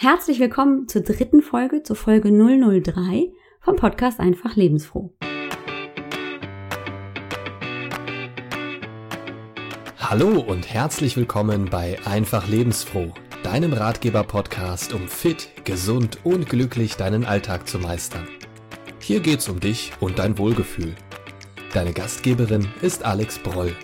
Herzlich willkommen zur dritten Folge, zur Folge 003 vom Podcast Einfach Lebensfroh. Hallo und herzlich willkommen bei Einfach Lebensfroh, deinem Ratgeber-Podcast, um fit, gesund und glücklich deinen Alltag zu meistern. Hier geht's um dich und dein Wohlgefühl. Deine Gastgeberin ist Alex Broll.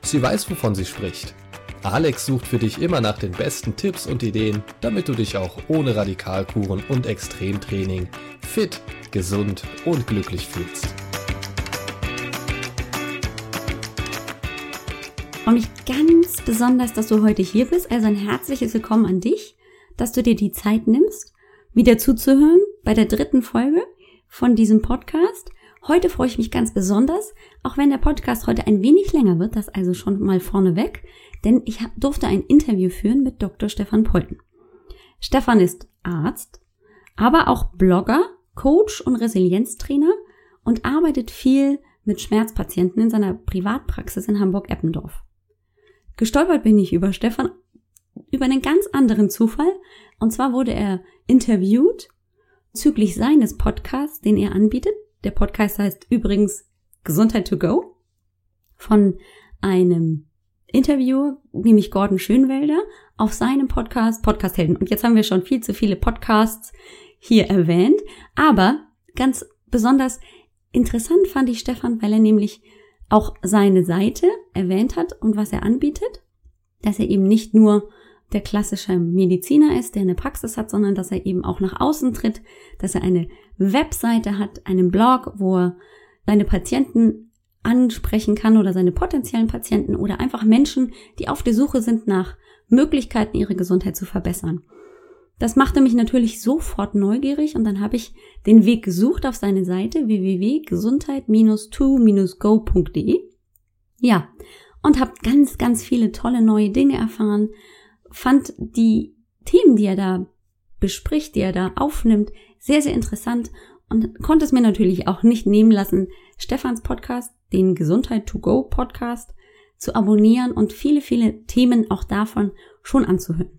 Sie weiß, wovon sie spricht Alex sucht für dich immer nach den besten Tipps und Ideen, damit du dich auch ohne Radikalkuren und Extremtraining fit, gesund und glücklich fühlst. Freue mich ganz besonders, dass du heute hier bist. Also ein herzliches Willkommen an dich, dass du dir die Zeit nimmst, wieder zuzuhören bei der dritten Folge von diesem Podcast. Heute freue ich mich ganz besonders, auch wenn der Podcast heute ein wenig länger wird, das also schon mal vorneweg, denn ich durfte ein Interview führen mit Dr. Stefan Polten. Stefan ist Arzt, aber auch Blogger, Coach und Resilienztrainer und arbeitet viel mit Schmerzpatienten in seiner Privatpraxis in Hamburg-Eppendorf. Gestolpert bin ich über Stefan über einen ganz anderen Zufall. Und zwar wurde er interviewt züglich seines Podcasts, den er anbietet, der Podcast heißt übrigens Gesundheit to go von einem Interview, nämlich Gordon Schönwelder, auf seinem Podcast Podcast Helden. Und jetzt haben wir schon viel zu viele Podcasts hier erwähnt. Aber ganz besonders interessant fand ich Stefan, weil er nämlich auch seine Seite erwähnt hat und was er anbietet. Dass er eben nicht nur der klassische Mediziner ist, der eine Praxis hat, sondern dass er eben auch nach außen tritt, dass er eine Webseite hat, einen Blog, wo er seine Patienten ansprechen kann oder seine potenziellen Patienten oder einfach Menschen, die auf der Suche sind nach Möglichkeiten, ihre Gesundheit zu verbessern. Das machte mich natürlich sofort neugierig und dann habe ich den Weg gesucht auf seine Seite www.gesundheit-to-go.de. Ja, und habe ganz, ganz viele tolle neue Dinge erfahren, fand die Themen, die er da bespricht, die er da aufnimmt, sehr, sehr interessant und konnte es mir natürlich auch nicht nehmen lassen, Stefans Podcast, den Gesundheit to Go Podcast, zu abonnieren und viele, viele Themen auch davon schon anzuhören.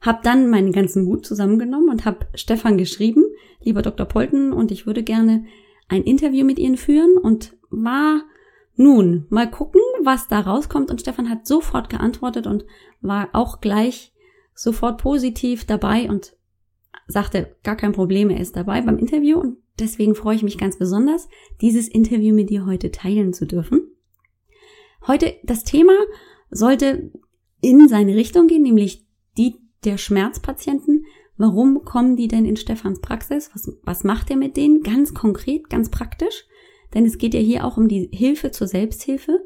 Hab dann meinen ganzen Mut zusammengenommen und habe Stefan geschrieben, lieber Dr. Polten, und ich würde gerne ein Interview mit Ihnen führen und war nun, mal gucken, was da rauskommt. Und Stefan hat sofort geantwortet und war auch gleich sofort positiv dabei und sagte, gar kein Problem, er ist dabei beim Interview. Und deswegen freue ich mich ganz besonders, dieses Interview mit dir heute teilen zu dürfen. Heute das Thema sollte in seine Richtung gehen, nämlich die der Schmerzpatienten. Warum kommen die denn in Stefans Praxis? Was, was macht er mit denen? Ganz konkret, ganz praktisch. Denn es geht ja hier auch um die Hilfe zur Selbsthilfe.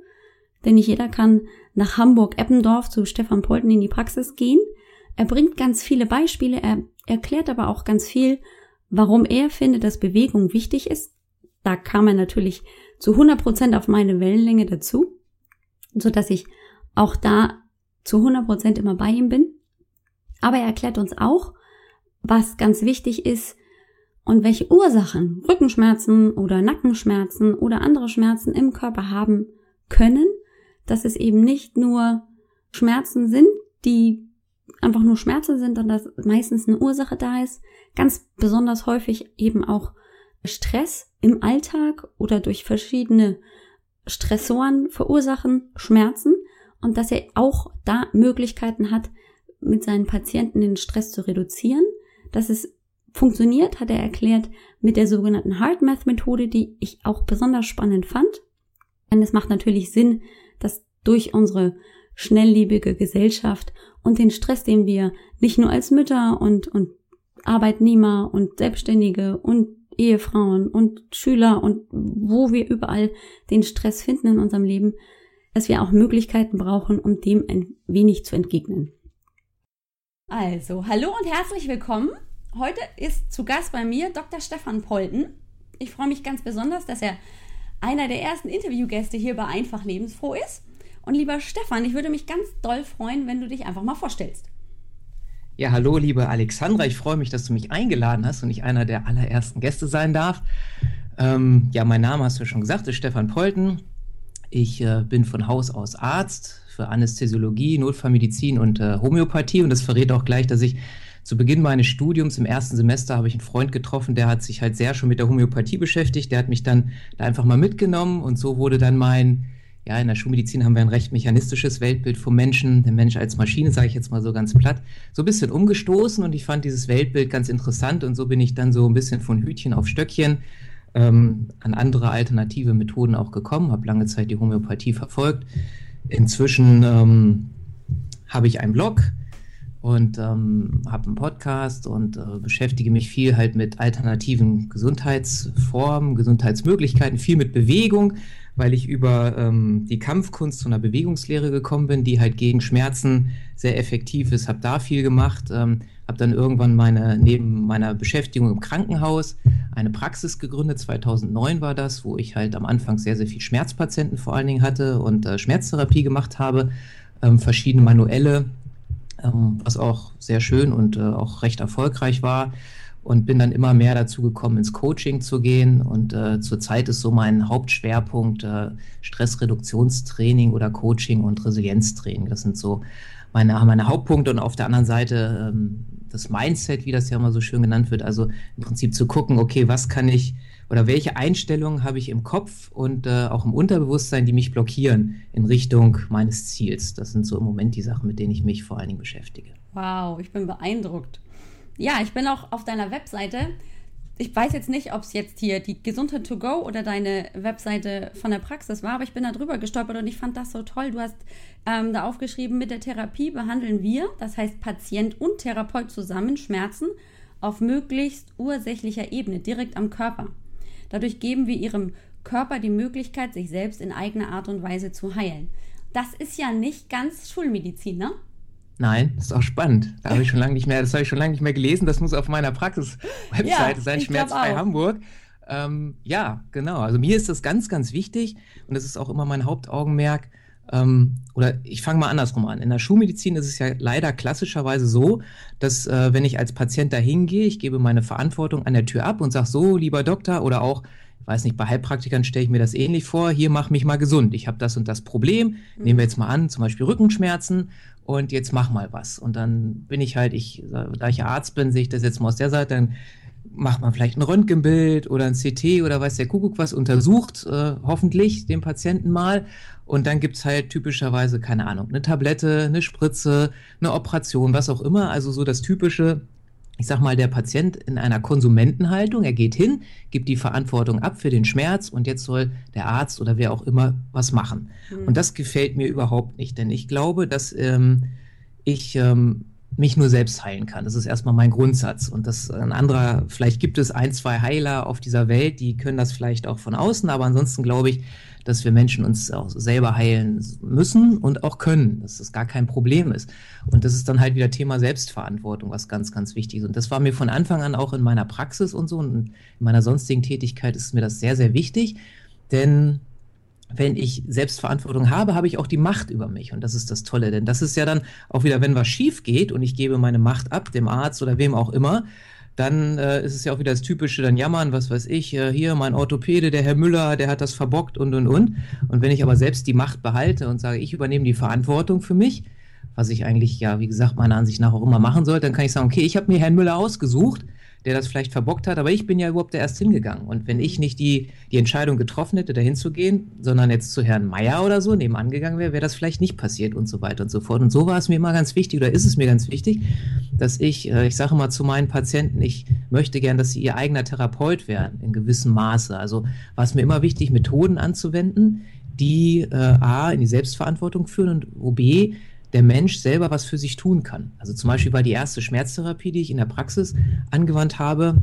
Denn nicht jeder kann nach Hamburg-Eppendorf zu Stefan Polten in die Praxis gehen. Er bringt ganz viele Beispiele, er erklärt aber auch ganz viel, warum er findet, dass Bewegung wichtig ist. Da kam er natürlich zu 100 Prozent auf meine Wellenlänge dazu, so dass ich auch da zu 100 Prozent immer bei ihm bin. Aber er erklärt uns auch, was ganz wichtig ist, und welche Ursachen Rückenschmerzen oder Nackenschmerzen oder andere Schmerzen im Körper haben können, dass es eben nicht nur Schmerzen sind, die einfach nur Schmerzen sind und dass meistens eine Ursache da ist. Ganz besonders häufig eben auch Stress im Alltag oder durch verschiedene Stressoren verursachen Schmerzen und dass er auch da Möglichkeiten hat, mit seinen Patienten den Stress zu reduzieren, dass es funktioniert, hat er erklärt, mit der sogenannten Heart Math Methode, die ich auch besonders spannend fand. Denn es macht natürlich Sinn, dass durch unsere schnelllebige Gesellschaft und den Stress, den wir nicht nur als Mütter und, und Arbeitnehmer und Selbstständige und Ehefrauen und Schüler und wo wir überall den Stress finden in unserem Leben, dass wir auch Möglichkeiten brauchen, um dem ein wenig zu entgegnen. Also, hallo und herzlich willkommen Heute ist zu Gast bei mir Dr. Stefan Polten. Ich freue mich ganz besonders, dass er einer der ersten Interviewgäste hier bei Einfach Lebensfroh ist. Und lieber Stefan, ich würde mich ganz doll freuen, wenn du dich einfach mal vorstellst. Ja, hallo, liebe Alexandra. Ich freue mich, dass du mich eingeladen hast und ich einer der allerersten Gäste sein darf. Ähm, ja, mein Name hast du schon gesagt, ist Stefan Polten. Ich äh, bin von Haus aus Arzt für Anästhesiologie, Notfallmedizin und äh, Homöopathie und das verrät auch gleich, dass ich zu Beginn meines Studiums im ersten Semester habe ich einen Freund getroffen, der hat sich halt sehr schon mit der Homöopathie beschäftigt. Der hat mich dann da einfach mal mitgenommen und so wurde dann mein, ja, in der Schulmedizin haben wir ein recht mechanistisches Weltbild vom Menschen, der Mensch als Maschine, sage ich jetzt mal so ganz platt, so ein bisschen umgestoßen und ich fand dieses Weltbild ganz interessant und so bin ich dann so ein bisschen von Hütchen auf Stöckchen ähm, an andere alternative Methoden auch gekommen, habe lange Zeit die Homöopathie verfolgt. Inzwischen ähm, habe ich einen Blog und ähm, habe einen Podcast und äh, beschäftige mich viel halt mit alternativen Gesundheitsformen, Gesundheitsmöglichkeiten, viel mit Bewegung, weil ich über ähm, die Kampfkunst zu einer Bewegungslehre gekommen bin, die halt gegen Schmerzen sehr effektiv ist. Habe da viel gemacht, ähm, habe dann irgendwann meine neben meiner Beschäftigung im Krankenhaus eine Praxis gegründet. 2009 war das, wo ich halt am Anfang sehr sehr viel Schmerzpatienten vor allen Dingen hatte und äh, Schmerztherapie gemacht habe, ähm, verschiedene manuelle, ähm, was auch sehr schön und äh, auch recht erfolgreich war und bin dann immer mehr dazu gekommen, ins Coaching zu gehen. Und äh, zurzeit ist so mein Hauptschwerpunkt äh, Stressreduktionstraining oder Coaching und Resilienztraining. Das sind so meine, meine Hauptpunkte. Und auf der anderen Seite ähm, das Mindset, wie das ja immer so schön genannt wird. Also im Prinzip zu gucken, okay, was kann ich oder welche Einstellungen habe ich im Kopf und äh, auch im Unterbewusstsein, die mich blockieren in Richtung meines Ziels. Das sind so im Moment die Sachen, mit denen ich mich vor allen Dingen beschäftige. Wow, ich bin beeindruckt. Ja, ich bin auch auf deiner Webseite. Ich weiß jetzt nicht, ob es jetzt hier die Gesundheit to go oder deine Webseite von der Praxis war, aber ich bin da drüber gestolpert und ich fand das so toll. Du hast ähm, da aufgeschrieben, mit der Therapie behandeln wir, das heißt Patient und Therapeut zusammen, Schmerzen auf möglichst ursächlicher Ebene, direkt am Körper. Dadurch geben wir ihrem Körper die Möglichkeit, sich selbst in eigener Art und Weise zu heilen. Das ist ja nicht ganz Schulmedizin, ne? Nein, das ist auch spannend. Da habe ich schon lange nicht mehr, das habe ich schon lange nicht mehr gelesen. Das muss auf meiner Praxis-Webseite ja, sein, Schmerzfrei Hamburg. Ähm, ja, genau. Also mir ist das ganz, ganz wichtig und das ist auch immer mein Hauptaugenmerk. Ähm, oder ich fange mal andersrum an. In der Schulmedizin ist es ja leider klassischerweise so, dass äh, wenn ich als Patient da hingehe, ich gebe meine Verantwortung an der Tür ab und sage so, lieber Doktor, oder auch ich weiß nicht, bei Heilpraktikern stelle ich mir das ähnlich vor, hier mach mich mal gesund. Ich habe das und das Problem, mhm. nehmen wir jetzt mal an, zum Beispiel Rückenschmerzen und jetzt mach mal was. Und dann bin ich halt, ich, da ich Arzt bin, sehe ich das jetzt mal aus der Seite, dann macht man vielleicht ein Röntgenbild oder ein CT oder weiß der Kuckuck was, untersucht äh, hoffentlich den Patienten mal und dann gibt's halt typischerweise, keine Ahnung, eine Tablette, eine Spritze, eine Operation, was auch immer, also so das typische, ich sag mal, der Patient in einer Konsumentenhaltung, er geht hin, gibt die Verantwortung ab für den Schmerz und jetzt soll der Arzt oder wer auch immer was machen. Mhm. Und das gefällt mir überhaupt nicht, denn ich glaube, dass ähm, ich ähm, mich nur selbst heilen kann. Das ist erstmal mein Grundsatz. Und das ein anderer, vielleicht gibt es ein, zwei Heiler auf dieser Welt, die können das vielleicht auch von außen, aber ansonsten glaube ich, dass wir Menschen uns auch selber heilen müssen und auch können, dass das gar kein Problem ist. Und das ist dann halt wieder Thema Selbstverantwortung, was ganz, ganz wichtig ist. Und das war mir von Anfang an auch in meiner Praxis und so und in meiner sonstigen Tätigkeit ist mir das sehr, sehr wichtig, denn wenn ich Selbstverantwortung habe, habe ich auch die Macht über mich. Und das ist das Tolle. Denn das ist ja dann auch wieder, wenn was schief geht und ich gebe meine Macht ab, dem Arzt oder wem auch immer, dann äh, ist es ja auch wieder das Typische, dann jammern, was weiß ich, äh, hier mein Orthopäde, der Herr Müller, der hat das verbockt und und und. Und wenn ich aber selbst die Macht behalte und sage, ich übernehme die Verantwortung für mich, was ich eigentlich ja, wie gesagt, meiner Ansicht nach auch immer machen sollte, dann kann ich sagen, okay, ich habe mir Herrn Müller ausgesucht, der das vielleicht verbockt hat, aber ich bin ja überhaupt erst hingegangen. Und wenn ich nicht die, die Entscheidung getroffen hätte, dahin zu gehen, sondern jetzt zu Herrn Meier oder so nebenan gegangen wäre, wäre das vielleicht nicht passiert und so weiter und so fort. Und so war es mir immer ganz wichtig oder ist es mir ganz wichtig, dass ich, äh, ich sage mal zu meinen Patienten, ich möchte gern, dass sie ihr eigener Therapeut werden, in gewissem Maße. Also war es mir immer wichtig, Methoden anzuwenden, die äh, A, in die Selbstverantwortung führen und wo B, der Mensch selber was für sich tun kann. Also zum Beispiel war die erste Schmerztherapie, die ich in der Praxis angewandt habe,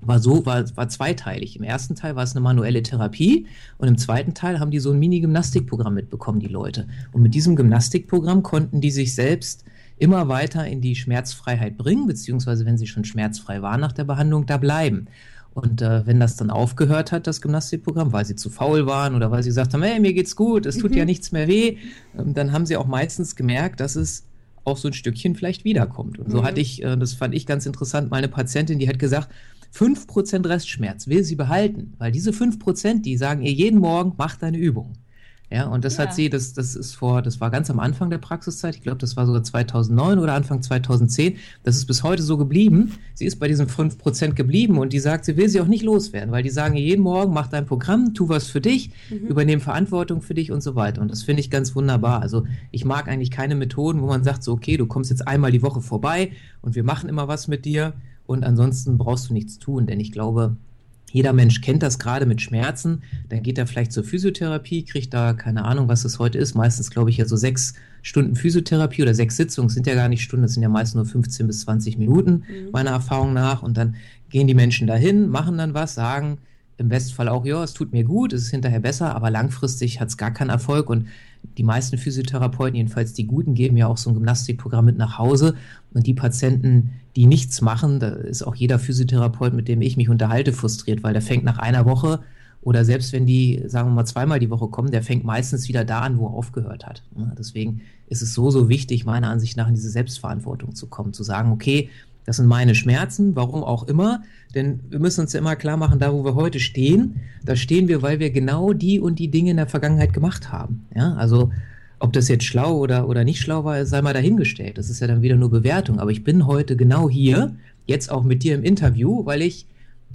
war so, war, war zweiteilig. Im ersten Teil war es eine manuelle Therapie und im zweiten Teil haben die so ein Mini-Gymnastikprogramm mitbekommen, die Leute. Und mit diesem Gymnastikprogramm konnten die sich selbst immer weiter in die Schmerzfreiheit bringen, beziehungsweise wenn sie schon schmerzfrei waren nach der Behandlung, da bleiben. Und äh, wenn das dann aufgehört hat, das Gymnastikprogramm, weil sie zu faul waren oder weil sie gesagt haben, hey, mir geht's gut, es tut mhm. ja nichts mehr weh, ähm, dann haben sie auch meistens gemerkt, dass es auch so ein Stückchen vielleicht wiederkommt. Und so mhm. hatte ich, äh, das fand ich ganz interessant, meine Patientin, die hat gesagt, 5% Restschmerz will sie behalten, weil diese 5%, die sagen ihr jeden Morgen, mach deine Übung. Ja, und das ja. hat sie, das, das ist vor, das war ganz am Anfang der Praxiszeit, ich glaube, das war sogar 2009 oder Anfang 2010. Das ist bis heute so geblieben. Sie ist bei diesen 5% geblieben und die sagt, sie will sie auch nicht loswerden, weil die sagen jeden Morgen, mach dein Programm, tu was für dich, mhm. übernehm Verantwortung für dich und so weiter. Und das finde ich ganz wunderbar. Also ich mag eigentlich keine Methoden, wo man sagt, so, okay, du kommst jetzt einmal die Woche vorbei und wir machen immer was mit dir und ansonsten brauchst du nichts tun, denn ich glaube, jeder Mensch kennt das gerade mit Schmerzen. Dann geht er vielleicht zur Physiotherapie, kriegt da keine Ahnung, was es heute ist. Meistens glaube ich ja so sechs Stunden Physiotherapie oder sechs Sitzungen sind ja gar nicht Stunden, das sind ja meist nur 15 bis 20 Minuten, mhm. meiner Erfahrung nach. Und dann gehen die Menschen dahin, machen dann was, sagen im Bestfall auch, ja, es tut mir gut, es ist hinterher besser, aber langfristig hat es gar keinen Erfolg. Und die meisten Physiotherapeuten, jedenfalls die guten, geben ja auch so ein Gymnastikprogramm mit nach Hause. Und die Patienten, die nichts machen, da ist auch jeder Physiotherapeut, mit dem ich mich unterhalte, frustriert, weil der fängt nach einer Woche oder selbst wenn die, sagen wir mal, zweimal die Woche kommen, der fängt meistens wieder da an, wo er aufgehört hat. Deswegen ist es so, so wichtig, meiner Ansicht nach in diese Selbstverantwortung zu kommen, zu sagen, okay, das sind meine Schmerzen, warum auch immer. Denn wir müssen uns ja immer klar machen, da wo wir heute stehen, da stehen wir, weil wir genau die und die Dinge in der Vergangenheit gemacht haben. Ja, also ob das jetzt schlau oder, oder nicht schlau war, sei mal dahingestellt. Das ist ja dann wieder nur Bewertung. Aber ich bin heute genau hier, jetzt auch mit dir im Interview, weil ich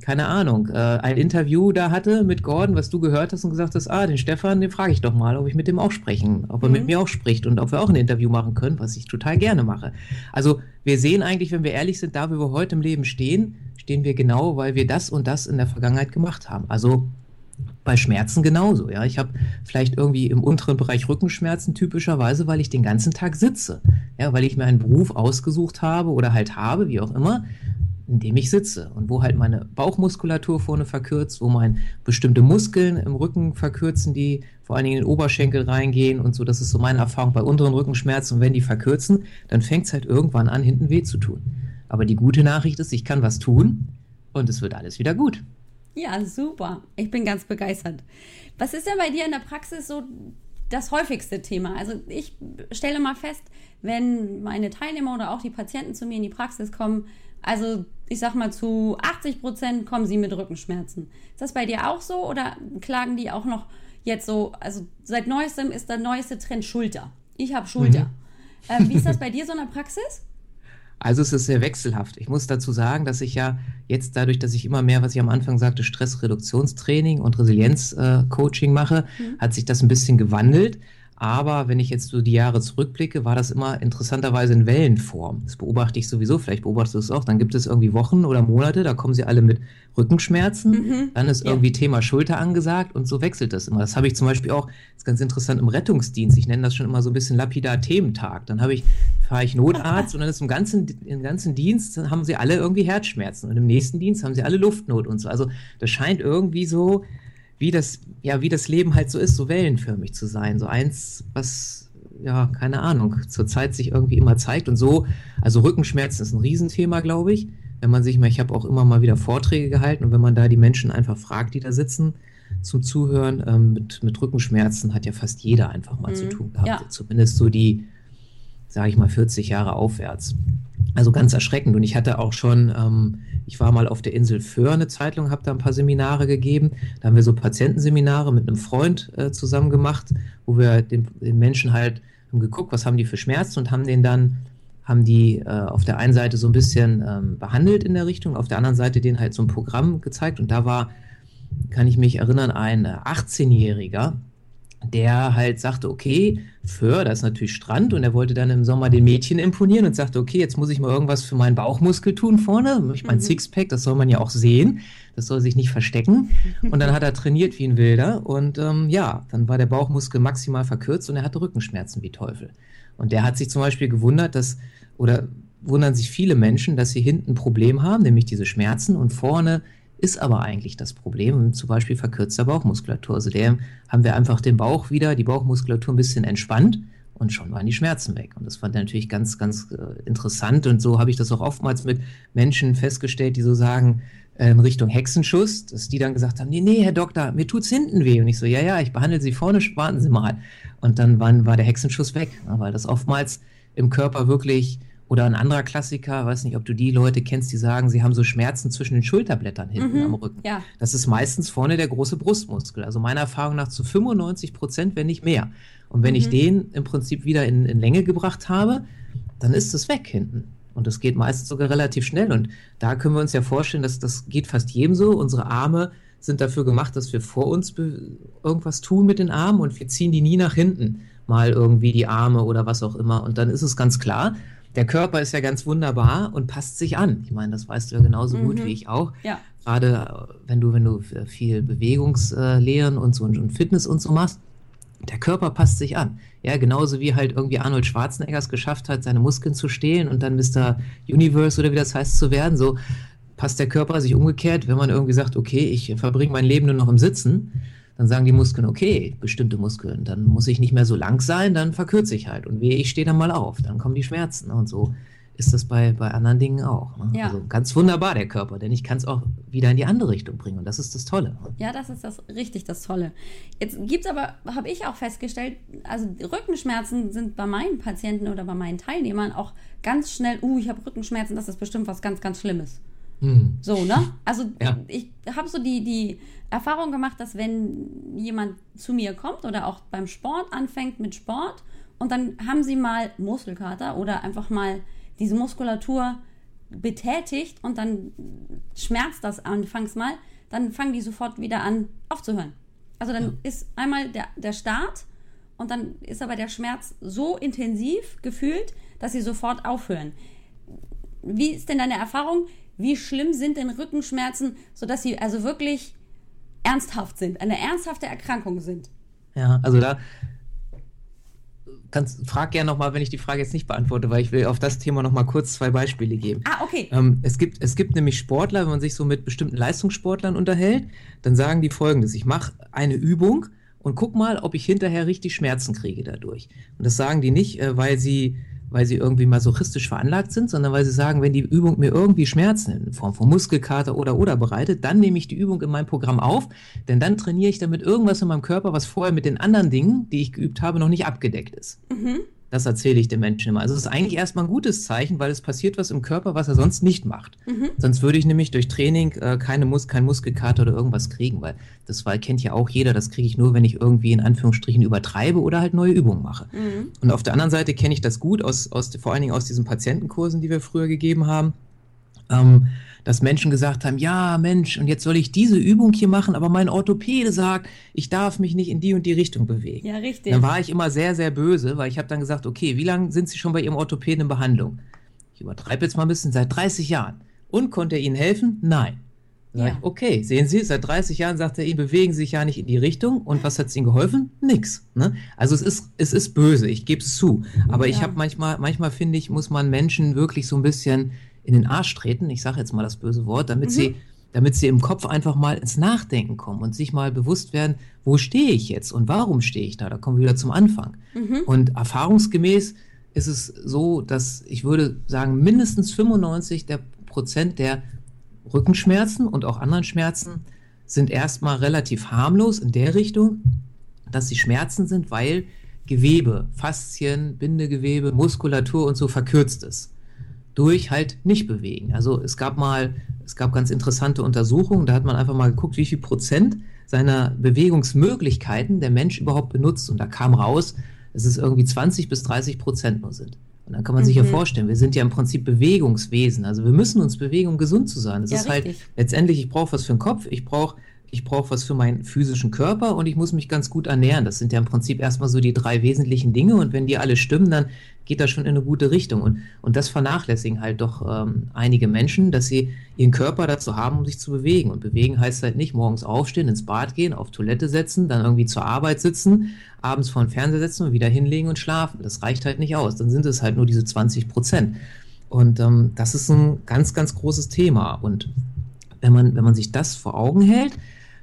keine Ahnung, äh, ein Interview da hatte mit Gordon, was du gehört hast und gesagt hast, ah, den Stefan, den frage ich doch mal, ob ich mit dem auch sprechen, ob er mhm. mit mir auch spricht und ob wir auch ein Interview machen können, was ich total gerne mache. Also wir sehen eigentlich, wenn wir ehrlich sind, da wo wir heute im Leben stehen, stehen wir genau, weil wir das und das in der Vergangenheit gemacht haben. Also bei Schmerzen genauso. Ja, ich habe vielleicht irgendwie im unteren Bereich Rückenschmerzen typischerweise, weil ich den ganzen Tag sitze. Ja, weil ich mir einen Beruf ausgesucht habe oder halt habe, wie auch immer, in dem ich sitze und wo halt meine Bauchmuskulatur vorne verkürzt, wo mein bestimmte Muskeln im Rücken verkürzen, die vor allen Dingen in den Oberschenkel reingehen und so. Das ist so meine Erfahrung bei unteren Rückenschmerzen. Und wenn die verkürzen, dann fängt es halt irgendwann an, hinten weh zu tun. Aber die gute Nachricht ist, ich kann was tun und es wird alles wieder gut. Ja, super. Ich bin ganz begeistert. Was ist denn bei dir in der Praxis so das häufigste Thema? Also ich stelle mal fest, wenn meine Teilnehmer oder auch die Patienten zu mir in die Praxis kommen, also ich sag mal zu 80 Prozent kommen sie mit Rückenschmerzen. Ist das bei dir auch so oder klagen die auch noch jetzt so, also seit neuestem ist der neueste Trend Schulter. Ich habe Schulter. Mhm. Äh, wie ist das bei dir so in der Praxis? Also es ist sehr wechselhaft. Ich muss dazu sagen, dass ich ja jetzt dadurch, dass ich immer mehr, was ich am Anfang sagte, Stressreduktionstraining und Resilienzcoaching äh, mache, mhm. hat sich das ein bisschen gewandelt. Aber wenn ich jetzt so die Jahre zurückblicke, war das immer interessanterweise in Wellenform. Das beobachte ich sowieso, vielleicht beobachtest du es auch. Dann gibt es irgendwie Wochen oder Monate, da kommen sie alle mit Rückenschmerzen. Mhm. Dann ist ja. irgendwie Thema Schulter angesagt und so wechselt das immer. Das habe ich zum Beispiel auch, das ist ganz interessant, im Rettungsdienst. Ich nenne das schon immer so ein bisschen lapidar Thementag. Dann habe ich, fahre ich Notarzt und dann ist im ganzen, im ganzen Dienst haben sie alle irgendwie Herzschmerzen. Und im nächsten Dienst haben sie alle Luftnot und so. Also das scheint irgendwie so wie das, ja, wie das Leben halt so ist, so wellenförmig zu sein. So eins, was, ja, keine Ahnung, zurzeit sich irgendwie immer zeigt. Und so, also Rückenschmerzen ist ein Riesenthema, glaube ich. Wenn man sich mal, ich habe auch immer mal wieder Vorträge gehalten und wenn man da die Menschen einfach fragt, die da sitzen, zum Zuhören, ähm, mit, mit Rückenschmerzen hat ja fast jeder einfach mal mhm. zu tun gehabt. Ja. Zumindest so die, sage ich mal, 40 Jahre aufwärts. Also ganz erschreckend. Und ich hatte auch schon, ähm, ich war mal auf der Insel Föhr eine Zeit lang, habe da ein paar Seminare gegeben. Da haben wir so Patientenseminare mit einem Freund äh, zusammen gemacht, wo wir den, den, Menschen halt haben geguckt, was haben die für Schmerzen und haben den dann, haben die äh, auf der einen Seite so ein bisschen ähm, behandelt in der Richtung, auf der anderen Seite denen halt so ein Programm gezeigt. Und da war, kann ich mich erinnern, ein 18-Jähriger, der halt sagte, okay, Föhr, da ist natürlich Strand. Und er wollte dann im Sommer den Mädchen imponieren und sagte, okay, jetzt muss ich mal irgendwas für meinen Bauchmuskel tun vorne, ich mein mhm. Sixpack, das soll man ja auch sehen, das soll sich nicht verstecken. Und dann hat er trainiert wie ein Wilder. Und ähm, ja, dann war der Bauchmuskel maximal verkürzt und er hatte Rückenschmerzen wie Teufel. Und der hat sich zum Beispiel gewundert, dass, oder wundern sich viele Menschen, dass sie hinten ein Problem haben, nämlich diese Schmerzen. Und vorne ist aber eigentlich das Problem, zum Beispiel verkürzter Bauchmuskulatur. Also der haben wir einfach den Bauch wieder, die Bauchmuskulatur ein bisschen entspannt und schon waren die Schmerzen weg. Und das fand er natürlich ganz, ganz äh, interessant. Und so habe ich das auch oftmals mit Menschen festgestellt, die so sagen, äh, in Richtung Hexenschuss, dass die dann gesagt haben, nee, nee, Herr Doktor, mir tut's hinten weh. Und ich so, ja, ja, ich behandle Sie vorne, warten Sie mal. Und dann war, war der Hexenschuss weg, weil das oftmals im Körper wirklich Oder ein anderer Klassiker, weiß nicht, ob du die Leute kennst, die sagen, sie haben so Schmerzen zwischen den Schulterblättern hinten mhm, am Rücken. Ja. Das ist meistens vorne der große Brustmuskel. Also meiner Erfahrung nach zu 95 Prozent, wenn nicht mehr. Und wenn mhm. ich den im Prinzip wieder in, in Länge gebracht habe, dann ist es weg hinten. Und das geht meistens sogar relativ schnell. Und da können wir uns ja vorstellen, dass das geht fast jedem so. Unsere Arme sind dafür gemacht, dass wir vor uns irgendwas tun mit den Armen und wir ziehen die nie nach hinten. Mal irgendwie die Arme oder was auch immer. Und dann ist es ganz klar, der Körper ist ja ganz wunderbar und passt sich an. Ich meine, das weißt du ja genauso mhm. gut wie ich auch. Ja. Gerade äh, wenn du, wenn du viel Bewegungslehren und so und Fitness und so machst, der Körper passt sich an. Ja, genauso wie halt irgendwie Arnold Schwarzenegger es geschafft hat, seine Muskeln zu stehlen und dann Mr. Universe oder wie das heißt zu werden. So passt der Körper sich umgekehrt, wenn man irgendwie sagt, okay, ich verbringe mein Leben nur noch im Sitzen dann sagen die Muskeln, okay, bestimmte Muskeln, dann muss ich nicht mehr so lang sein, dann verkürze ich halt. Und wehe, ich stehe dann mal auf, dann kommen die Schmerzen. Und so ist das bei, bei anderen Dingen auch. Ne? Ja. Also ganz wunderbar der Körper, denn ich kann es auch wieder in die andere Richtung bringen. Und das ist das Tolle. Ja, das ist das richtig das Tolle. Jetzt gibt es aber, habe ich auch festgestellt, also Rückenschmerzen sind bei meinen Patienten oder bei meinen Teilnehmern auch ganz schnell, uh, ich habe Rückenschmerzen, das ist bestimmt was ganz, ganz Schlimmes. Hm. So, ne? Also ja. ich habe so die, die Erfahrung gemacht, dass wenn jemand zu mir kommt oder auch beim Sport anfängt mit Sport und dann haben sie mal Muskelkater oder einfach mal diese Muskulatur betätigt und dann schmerzt das anfangs mal, dann fangen die sofort wieder an aufzuhören. Also dann ja. ist einmal der, der Start und dann ist aber der Schmerz so intensiv gefühlt, dass sie sofort aufhören. Wie ist denn deine Erfahrung? Wie schlimm sind denn Rückenschmerzen, sodass sie also wirklich ernsthaft sind, eine ernsthafte Erkrankung sind. Ja, also da kannst, frag gerne nochmal, wenn ich die Frage jetzt nicht beantworte, weil ich will auf das Thema nochmal kurz zwei Beispiele geben. Ah, okay. Ähm, es, gibt, es gibt nämlich Sportler, wenn man sich so mit bestimmten Leistungssportlern unterhält, dann sagen die folgendes: Ich mache eine Übung und guck mal, ob ich hinterher richtig Schmerzen kriege dadurch. Und das sagen die nicht, äh, weil sie weil sie irgendwie masochistisch veranlagt sind, sondern weil sie sagen, wenn die Übung mir irgendwie Schmerzen in Form von Muskelkater oder oder bereitet, dann nehme ich die Übung in mein Programm auf, denn dann trainiere ich damit irgendwas in meinem Körper, was vorher mit den anderen Dingen, die ich geübt habe, noch nicht abgedeckt ist. Mhm. Das erzähle ich den Menschen immer. Also es ist eigentlich erstmal ein gutes Zeichen, weil es passiert was im Körper, was er sonst nicht macht. Mhm. Sonst würde ich nämlich durch Training äh, keine Mus kein Muskelkater oder irgendwas kriegen, weil das weil, kennt ja auch jeder, das kriege ich nur, wenn ich irgendwie in Anführungsstrichen übertreibe oder halt neue Übungen mache. Mhm. Und auf der anderen Seite kenne ich das gut, aus, aus, vor allen Dingen aus diesen Patientenkursen, die wir früher gegeben haben. Ähm, dass Menschen gesagt haben, ja Mensch, und jetzt soll ich diese Übung hier machen, aber mein Orthopäde sagt, ich darf mich nicht in die und die Richtung bewegen. Ja, richtig. Dann war ich immer sehr, sehr böse, weil ich habe dann gesagt, okay, wie lange sind Sie schon bei Ihrem Orthopäden in Behandlung? Ich übertreibe jetzt mal ein bisschen, seit 30 Jahren. Und konnte er Ihnen helfen? Nein. Ja. ich, okay, sehen Sie, seit 30 Jahren sagt er Ihnen, bewegen Sie sich ja nicht in die Richtung. Und was hat es Ihnen geholfen? Nix. Ne? Also es ist, es ist böse, ich gebe es zu. Aber ja. ich habe manchmal, manchmal finde ich, muss man Menschen wirklich so ein bisschen in den Arsch treten, ich sage jetzt mal das böse Wort, damit mhm. sie damit sie im Kopf einfach mal ins Nachdenken kommen und sich mal bewusst werden, wo stehe ich jetzt und warum stehe ich da? Da kommen wir wieder zum Anfang. Mhm. Und erfahrungsgemäß ist es so, dass ich würde sagen, mindestens 95 der Prozent der Rückenschmerzen und auch anderen Schmerzen sind erstmal relativ harmlos in der Richtung, dass sie Schmerzen sind, weil Gewebe, Faszien, Bindegewebe, Muskulatur und so verkürzt ist durch halt nicht bewegen. Also es gab mal, es gab ganz interessante Untersuchungen, da hat man einfach mal geguckt, wie viel Prozent seiner Bewegungsmöglichkeiten der Mensch überhaupt benutzt. Und da kam raus, dass es irgendwie 20 bis 30 Prozent nur sind. Und dann kann man mhm. sich ja mhm. vorstellen, wir sind ja im Prinzip Bewegungswesen. Also wir müssen uns bewegen, um gesund zu sein. Das ja, ist halt richtig. halt letztendlich, ich brauche was für den Kopf, ich brauche ich brauche was für meinen physischen Körper und ich muss mich ganz gut ernähren. Das sind ja im Prinzip erstmal so die drei wesentlichen Dinge und wenn die alle stimmen, dann geht das schon in eine gute Richtung. Und, und das vernachlässigen halt doch ähm, einige Menschen, dass sie ihren Körper dazu haben, um sich zu bewegen. Und bewegen heißt halt nicht morgens aufstehen, ins Bad gehen, auf Toilette setzen, dann irgendwie zur Arbeit sitzen, abends vor den Fernseher setzen und wieder hinlegen und schlafen. Das reicht halt nicht aus. Dann sind es halt nur diese 20 Prozent. Und ähm, das ist ein ganz, ganz großes Thema. Und wenn man, wenn man sich das vor Augen hält,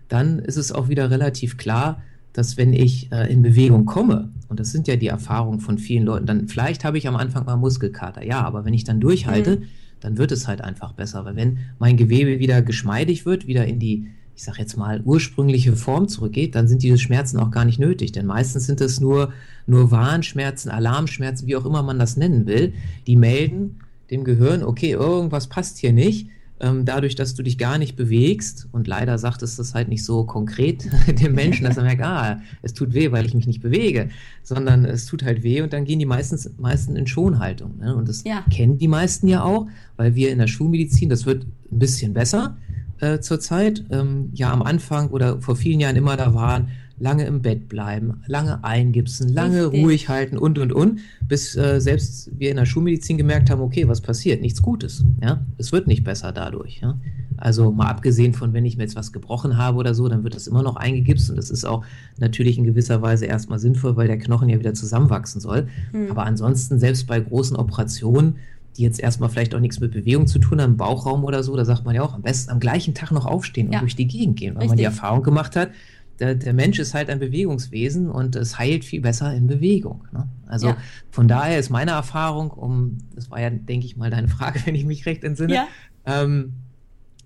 dann ist es auch wieder relativ klar, dass wenn ich äh, in Bewegung komme, und das sind ja die Erfahrungen von vielen Leuten, dann vielleicht habe ich am Anfang mal Muskelkater, ja, aber wenn ich dann durchhalte, mhm. dann wird es halt einfach besser, weil wenn mein Gewebe wieder geschmeidig wird, wieder in die, ich sage jetzt mal, ursprüngliche Form zurückgeht, dann sind diese Schmerzen auch gar nicht nötig. Denn meistens sind es nur, nur Warnschmerzen, Alarmschmerzen, wie auch immer man das nennen will, die melden dem Gehirn, okay, irgendwas passt hier nicht. Ähm, dadurch, dass du dich gar nicht bewegst, und leider sagt es das halt nicht so konkret dem Menschen, dass er merkt, ah, es tut weh, weil ich mich nicht bewege, sondern es tut halt weh und dann gehen die meistens, meisten in Schonhaltung. Ne? Und das ja. kennen die meisten ja auch, weil wir in der Schulmedizin, das wird ein bisschen besser, äh, zurzeit, ähm, ja am Anfang oder vor vielen Jahren immer da waren, lange im Bett bleiben, lange eingipsen, lange Richtig. ruhig halten und und und, bis äh, selbst wir in der Schulmedizin gemerkt haben, okay, was passiert? Nichts Gutes. Ja, es wird nicht besser dadurch. Ja? Also mal abgesehen von, wenn ich mir jetzt was gebrochen habe oder so, dann wird das immer noch eingegipst und das ist auch natürlich in gewisser Weise erstmal sinnvoll, weil der Knochen ja wieder zusammenwachsen soll. Hm. Aber ansonsten selbst bei großen Operationen die jetzt erstmal vielleicht auch nichts mit Bewegung zu tun haben, Bauchraum oder so, da sagt man ja auch, am besten am gleichen Tag noch aufstehen und durch die Gegend gehen, weil Richtig. man die Erfahrung gemacht hat, der, der, Mensch ist halt ein Bewegungswesen und es heilt viel besser in Bewegung. Ne? Also ja. von daher ist meine Erfahrung, um, das war ja, denke ich mal, deine Frage, wenn ich mich recht entsinne, ja. ähm,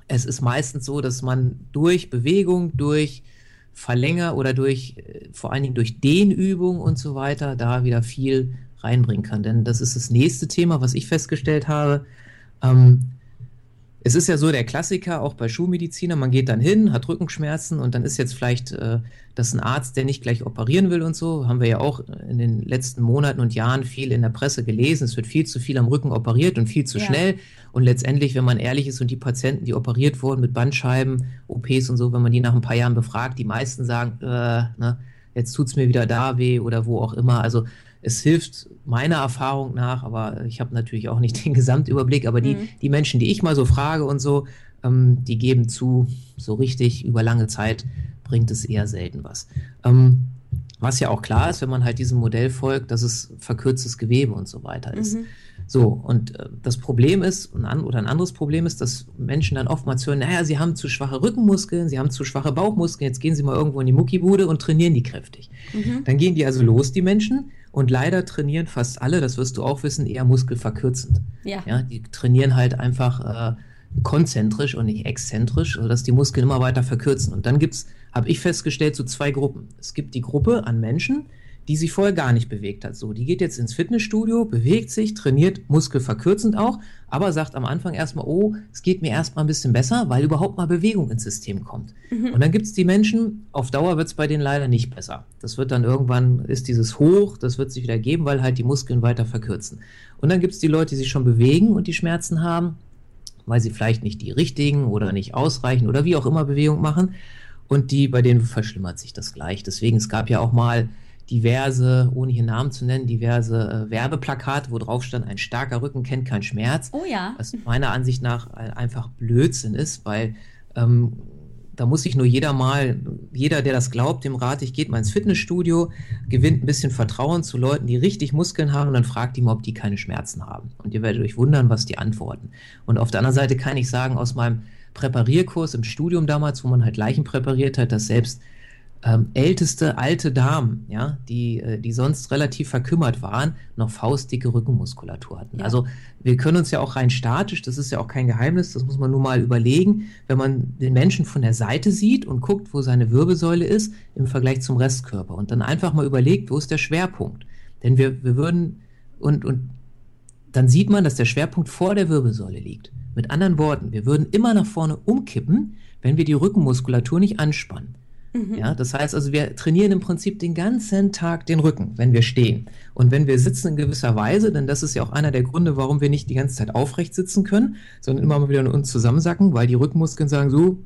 es ist meistens so, dass man durch Bewegung, durch Verlänger oder durch, äh, vor allen Dingen durch Dehnübung und so weiter, da wieder viel reinbringen kann. Denn das ist das nächste Thema, was ich festgestellt habe. Ähm, es ist ja so der Klassiker, auch bei Schulmedizinern, man geht dann hin, hat Rückenschmerzen und dann ist jetzt vielleicht äh, das ein Arzt, der nicht gleich operieren will und so. Haben wir ja auch in den letzten Monaten und Jahren viel in der Presse gelesen. Es wird viel zu viel am Rücken operiert und viel zu ja. schnell. Und letztendlich, wenn man ehrlich ist und die Patienten, die operiert wurden mit Bandscheiben, OPs und so, wenn man die nach ein paar Jahren befragt, die meisten sagen, äh, ne, jetzt tut's mir wieder da weh oder wo auch immer. Also es hilft meiner Erfahrung nach, aber ich habe natürlich auch nicht den Gesamtüberblick, aber die, mhm. die Menschen, die ich mal so frage und so, ähm, die geben zu, so richtig über lange Zeit bringt es eher selten was. Ähm, was ja auch klar ist, wenn man halt diesem Modell folgt, dass es verkürztes Gewebe und so weiter ist. Mhm. So, und äh, das Problem ist, oder ein anderes Problem ist, dass Menschen dann oftmals hören, naja, sie haben zu schwache Rückenmuskeln, sie haben zu schwache Bauchmuskeln, jetzt gehen sie mal irgendwo in die Muckibude und trainieren die kräftig. Mhm. Dann gehen die also los, die Menschen, und leider trainieren fast alle, das wirst du auch wissen, eher muskelverkürzend. Ja. ja die trainieren halt einfach äh, konzentrisch und nicht exzentrisch, sodass die Muskeln immer weiter verkürzen. Und dann gibt's, habe ich festgestellt, so zwei Gruppen. Es gibt die Gruppe an Menschen, die sich vorher gar nicht bewegt hat. So, die geht jetzt ins Fitnessstudio, bewegt sich, trainiert muskelverkürzend auch, aber sagt am Anfang erstmal, oh, es geht mir erstmal ein bisschen besser, weil überhaupt mal Bewegung ins System kommt. Mhm. Und dann gibt es die Menschen, auf Dauer wird es bei denen leider nicht besser. Das wird dann irgendwann, ist dieses Hoch, das wird sich wieder geben, weil halt die Muskeln weiter verkürzen. Und dann gibt es die Leute, die sich schon bewegen und die Schmerzen haben, weil sie vielleicht nicht die richtigen oder nicht ausreichen oder wie auch immer Bewegung machen. Und die, bei denen verschlimmert sich das gleich. Deswegen, es gab ja auch mal diverse, ohne hier Namen zu nennen, diverse äh, Werbeplakate, wo drauf stand, ein starker Rücken kennt keinen Schmerz. Oh ja. Was meiner Ansicht nach einfach Blödsinn ist, weil ähm, da muss sich nur jeder mal, jeder, der das glaubt, dem rate ich, geht mal ins Fitnessstudio, gewinnt ein bisschen Vertrauen zu Leuten, die richtig Muskeln haben und dann fragt die mal, ob die keine Schmerzen haben. Und ihr werdet euch wundern, was die antworten. Und auf der anderen Seite kann ich sagen, aus meinem Präparierkurs im Studium damals, wo man halt Leichen präpariert hat, dass selbst ähm, älteste alte Damen, ja, die, äh, die sonst relativ verkümmert waren, noch faustdicke Rückenmuskulatur hatten. Ja. Also wir können uns ja auch rein statisch, das ist ja auch kein Geheimnis, das muss man nur mal überlegen, wenn man den Menschen von der Seite sieht und guckt, wo seine Wirbelsäule ist im Vergleich zum Restkörper und dann einfach mal überlegt, wo ist der Schwerpunkt? Denn wir, wir würden und, und dann sieht man, dass der Schwerpunkt vor der Wirbelsäule liegt. Mit anderen Worten, wir würden immer nach vorne umkippen, wenn wir die Rückenmuskulatur nicht anspannen. Mhm. Ja, das heißt also, wir trainieren im Prinzip den ganzen Tag den Rücken, wenn wir stehen. Und wenn wir sitzen in gewisser Weise, denn das ist ja auch einer der Gründe, warum wir nicht die ganze Zeit aufrecht sitzen können, sondern immer mal wieder in uns zusammensacken, weil die Rückenmuskeln sagen so,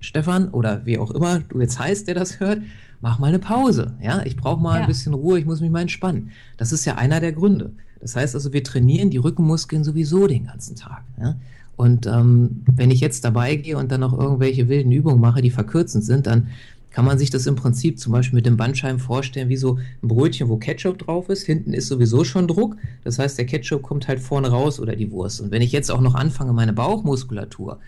Stefan oder wie auch immer du jetzt heißt, der das hört, mach mal eine Pause. Ja, ich brauche mal ja. ein bisschen Ruhe, ich muss mich mal entspannen. Das ist ja einer der Gründe. Das heißt also, wir trainieren die Rückenmuskeln sowieso den ganzen Tag. Ja? Und ähm, wenn ich jetzt dabei gehe und dann noch irgendwelche wilden Übungen mache, die verkürzend sind, dann kann man sich das im Prinzip zum Beispiel mit dem Bandscheiben vorstellen, wie so ein Brötchen, wo Ketchup drauf ist. Hinten ist sowieso schon Druck. Das heißt, der Ketchup kommt halt vorne raus oder die Wurst. Und wenn ich jetzt auch noch anfange, meine Bauchmuskulatur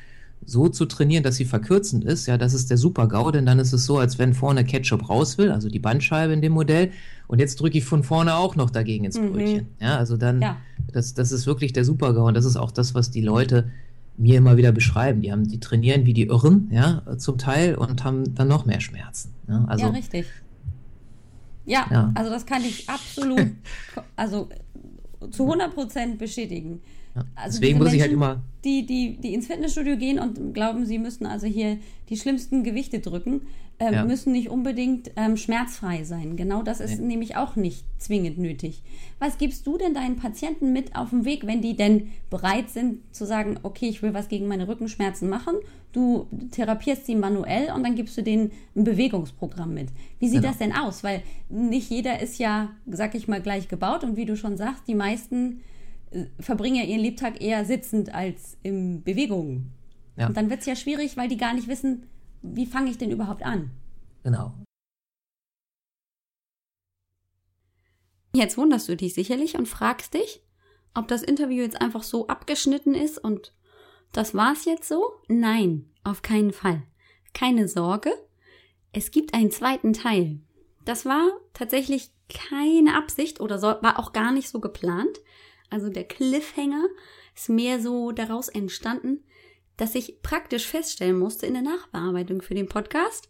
so zu trainieren, dass sie verkürzend ist, ja, das ist der Super-GAU, denn dann ist es so, als wenn vorne Ketchup raus will, also die Bandscheibe in dem Modell, und jetzt drücke ich von vorne auch noch dagegen ins mhm. Brötchen. Ja, also dann, ja. das, das ist wirklich der Super-GAU und das ist auch das, was die Leute mir immer wieder beschreiben. Die haben, die trainieren wie die Irren, ja, zum Teil und haben dann noch mehr Schmerzen. Ja, also, ja richtig. Ja, ja, also das kann ich absolut, also zu 100 Prozent bestätigen. Ja, also deswegen muss Menschen, ich halt immer. Die, die, die ins Fitnessstudio gehen und glauben, sie müssten also hier die schlimmsten Gewichte drücken, äh, ja. müssen nicht unbedingt ähm, schmerzfrei sein. Genau das ist nee. nämlich auch nicht zwingend nötig. Was gibst du denn deinen Patienten mit auf den Weg, wenn die denn bereit sind zu sagen, okay, ich will was gegen meine Rückenschmerzen machen? Du therapierst sie manuell und dann gibst du denen ein Bewegungsprogramm mit. Wie sieht genau. das denn aus? Weil nicht jeder ist ja, sag ich mal, gleich gebaut und wie du schon sagst, die meisten verbringen ja ihren Lebtag eher sitzend als in Bewegung. Ja. Und dann wird es ja schwierig, weil die gar nicht wissen, wie fange ich denn überhaupt an? Genau. Jetzt wunderst du dich sicherlich und fragst dich, ob das Interview jetzt einfach so abgeschnitten ist und das war's jetzt so? Nein, auf keinen Fall. Keine Sorge, es gibt einen zweiten Teil. Das war tatsächlich keine Absicht oder war auch gar nicht so geplant. Also der Cliffhanger ist mehr so daraus entstanden, dass ich praktisch feststellen musste in der Nachbearbeitung für den Podcast,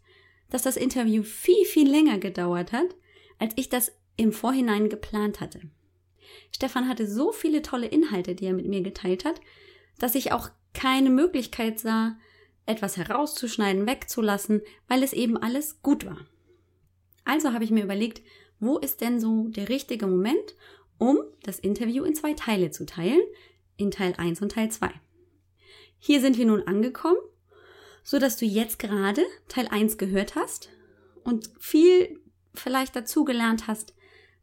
dass das Interview viel, viel länger gedauert hat, als ich das im Vorhinein geplant hatte. Stefan hatte so viele tolle Inhalte, die er mit mir geteilt hat, dass ich auch keine Möglichkeit sah, etwas herauszuschneiden, wegzulassen, weil es eben alles gut war. Also habe ich mir überlegt, wo ist denn so der richtige Moment, um das Interview in zwei Teile zu teilen, in Teil 1 und Teil 2. Hier sind wir nun angekommen, so dass du jetzt gerade Teil 1 gehört hast und viel vielleicht dazugelernt hast,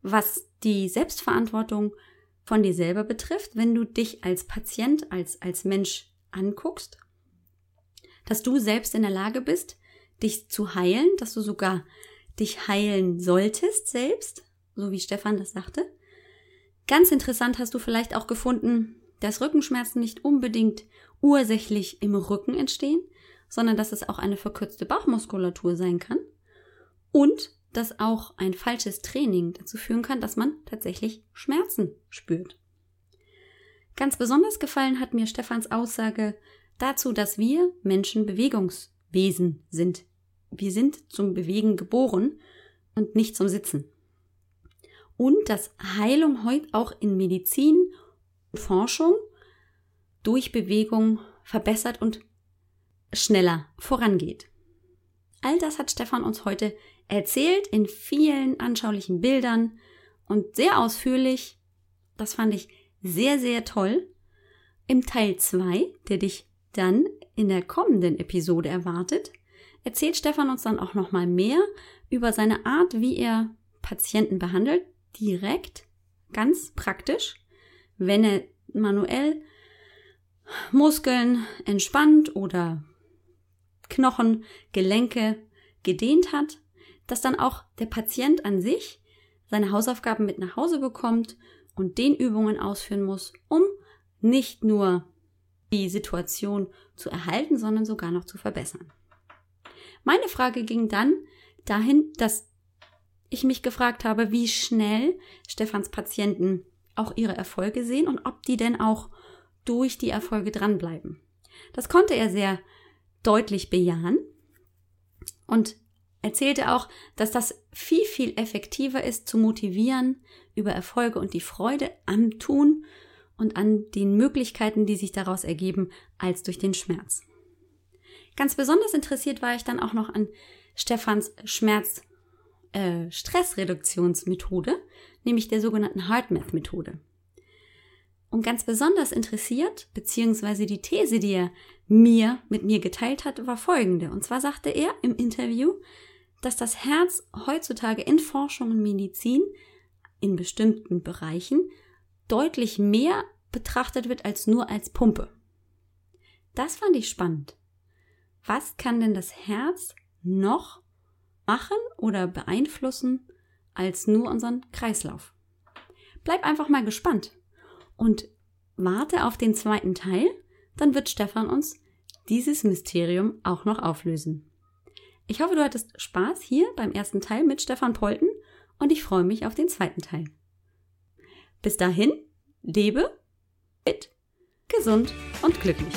was die Selbstverantwortung von dir selber betrifft, wenn du dich als Patient, als, als Mensch anguckst, dass du selbst in der Lage bist, dich zu heilen, dass du sogar dich heilen solltest selbst, so wie Stefan das sagte, Ganz interessant hast du vielleicht auch gefunden, dass Rückenschmerzen nicht unbedingt ursächlich im Rücken entstehen, sondern dass es auch eine verkürzte Bauchmuskulatur sein kann und dass auch ein falsches Training dazu führen kann, dass man tatsächlich Schmerzen spürt. Ganz besonders gefallen hat mir Stefans Aussage dazu, dass wir Menschen Bewegungswesen sind. Wir sind zum Bewegen geboren und nicht zum Sitzen und dass Heilung heute auch in Medizin und Forschung durch Bewegung verbessert und schneller vorangeht. All das hat Stefan uns heute erzählt in vielen anschaulichen Bildern und sehr ausführlich. Das fand ich sehr, sehr toll. Im Teil 2, der dich dann in der kommenden Episode erwartet, erzählt Stefan uns dann auch nochmal mehr über seine Art, wie er Patienten behandelt, direkt, ganz praktisch, wenn er manuell Muskeln entspannt oder Knochen, Gelenke gedehnt hat, dass dann auch der Patient an sich seine Hausaufgaben mit nach Hause bekommt und den Übungen ausführen muss, um nicht nur die Situation zu erhalten, sondern sogar noch zu verbessern. Meine Frage ging dann dahin, dass ich mich gefragt habe, wie schnell Stefans Patienten auch ihre Erfolge sehen und ob die denn auch durch die Erfolge dranbleiben. Das konnte er sehr deutlich bejahen und erzählte auch, dass das viel, viel effektiver ist zu motivieren über Erfolge und die Freude am Tun und an den Möglichkeiten, die sich daraus ergeben, als durch den Schmerz. Ganz besonders interessiert war ich dann auch noch an Stefans Schmerz äh, Stressreduktionsmethode, nämlich der sogenannten HeartMath-Methode. Und ganz besonders interessiert, beziehungsweise die These, die er mir mit mir geteilt hat, war folgende. Und zwar sagte er im Interview, dass das Herz heutzutage in Forschung und Medizin in bestimmten Bereichen deutlich mehr betrachtet wird als nur als Pumpe. Das fand ich spannend. Was kann denn das Herz noch machen oder beeinflussen als nur unseren Kreislauf. Bleib einfach mal gespannt und warte auf den zweiten Teil, dann wird Stefan uns dieses Mysterium auch noch auflösen. Ich hoffe, du hattest Spaß hier beim ersten Teil mit Stefan Polten und ich freue mich auf den zweiten Teil. Bis dahin, lebe, fit, gesund und glücklich.